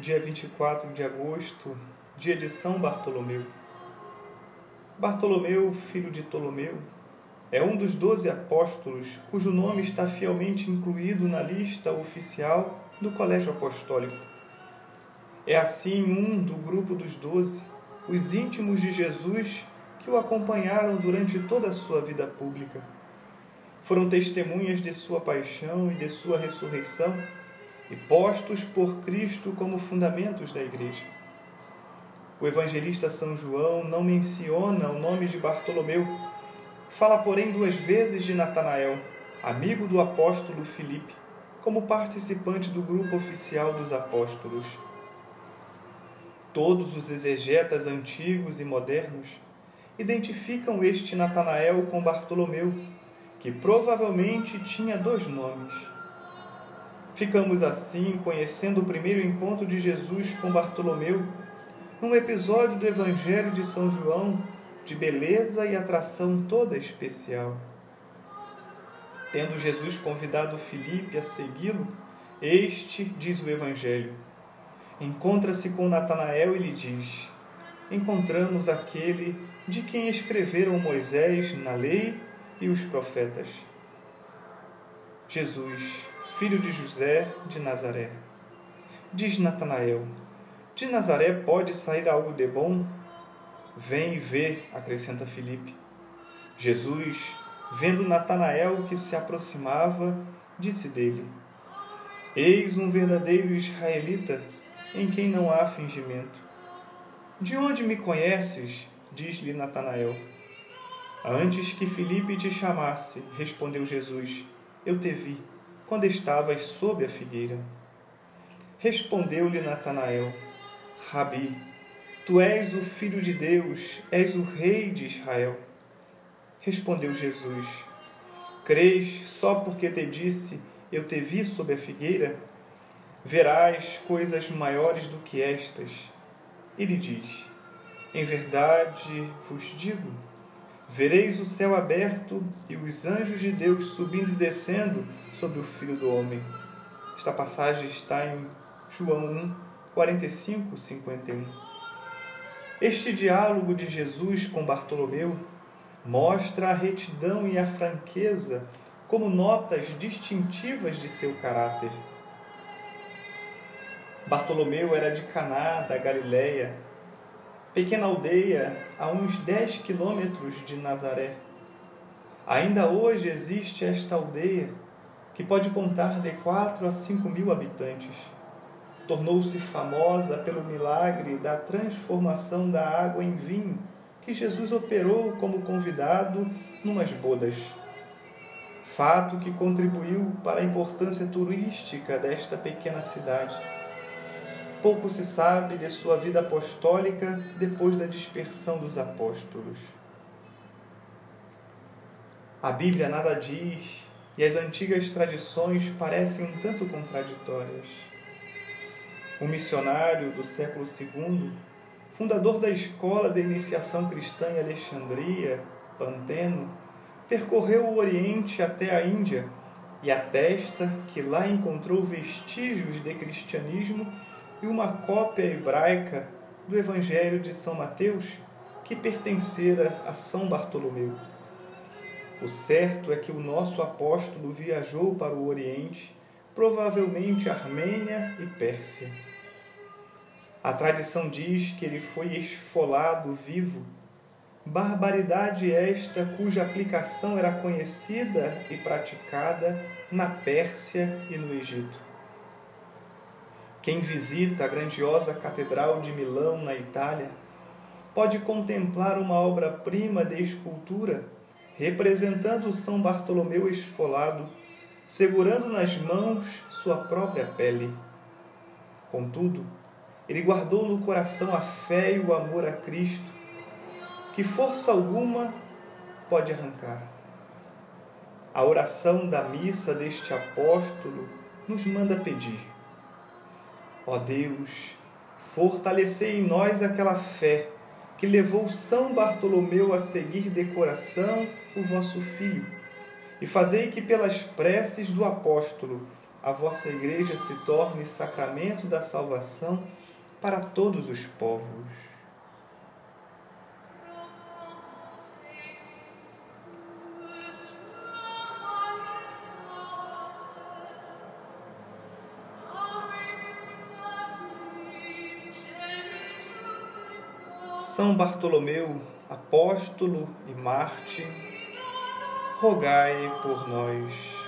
dia 24 de agosto, dia de São Bartolomeu. Bartolomeu, filho de Ptolomeu, é um dos doze apóstolos cujo nome está fielmente incluído na lista oficial do Colégio Apostólico. É assim um do grupo dos doze, os íntimos de Jesus que o acompanharam durante toda a sua vida pública. Foram testemunhas de sua paixão e de sua ressurreição e postos por Cristo como fundamentos da Igreja. O evangelista São João não menciona o nome de Bartolomeu, fala, porém, duas vezes de Natanael, amigo do apóstolo Filipe, como participante do grupo oficial dos apóstolos. Todos os exegetas antigos e modernos identificam este Natanael com Bartolomeu, que provavelmente tinha dois nomes Ficamos assim conhecendo o primeiro encontro de Jesus com Bartolomeu, num episódio do Evangelho de São João de beleza e atração toda especial. Tendo Jesus convidado Filipe a segui-lo, este, diz o Evangelho, encontra-se com Natanael e lhe diz: Encontramos aquele de quem escreveram Moisés na lei e os profetas. Jesus filho de José de Nazaré. Diz Natanael: De Nazaré pode sair algo de bom? Vem e vê, acrescenta Filipe. Jesus, vendo Natanael que se aproximava, disse dele: Eis um verdadeiro israelita, em quem não há fingimento. De onde me conheces? diz-lhe Natanael. Antes que Filipe te chamasse, respondeu Jesus, eu te vi quando estavas sob a figueira. Respondeu-lhe Natanael: Rabi, tu és o filho de Deus, és o rei de Israel. Respondeu Jesus: Crês só porque te disse, eu te vi sob a figueira? Verás coisas maiores do que estas. E lhe diz: Em verdade vos digo, Vereis o céu aberto e os anjos de Deus subindo e descendo sobre o Filho do Homem. Esta passagem está em João 1, 45, 51. Este diálogo de Jesus com Bartolomeu mostra a retidão e a franqueza como notas distintivas de seu caráter. Bartolomeu era de Caná, da Galileia, pequena aldeia a uns 10 quilômetros de Nazaré. Ainda hoje existe esta aldeia, que pode contar de 4 a 5 mil habitantes. Tornou-se famosa pelo milagre da transformação da água em vinho que Jesus operou como convidado numas bodas. Fato que contribuiu para a importância turística desta pequena cidade Pouco se sabe de sua vida apostólica depois da dispersão dos apóstolos. A Bíblia nada diz e as antigas tradições parecem um tanto contraditórias. Um missionário do século II, fundador da escola de iniciação cristã em Alexandria, Panteno, percorreu o Oriente até a Índia e atesta que lá encontrou vestígios de cristianismo e uma cópia hebraica do Evangelho de São Mateus que pertencera a São Bartolomeu. O certo é que o nosso apóstolo viajou para o Oriente, provavelmente Armênia e Pérsia. A tradição diz que ele foi esfolado vivo, barbaridade esta cuja aplicação era conhecida e praticada na Pérsia e no Egito. Quem visita a grandiosa Catedral de Milão, na Itália, pode contemplar uma obra-prima de escultura representando São Bartolomeu esfolado, segurando nas mãos sua própria pele. Contudo, ele guardou no coração a fé e o amor a Cristo, que força alguma pode arrancar. A oração da missa deste apóstolo nos manda pedir Ó Deus, fortalecei em nós aquela fé que levou São Bartolomeu a seguir de coração o vosso Filho, e fazei que pelas preces do apóstolo a vossa Igreja se torne sacramento da salvação para todos os povos. São Bartolomeu, apóstolo e Marte, rogai por nós.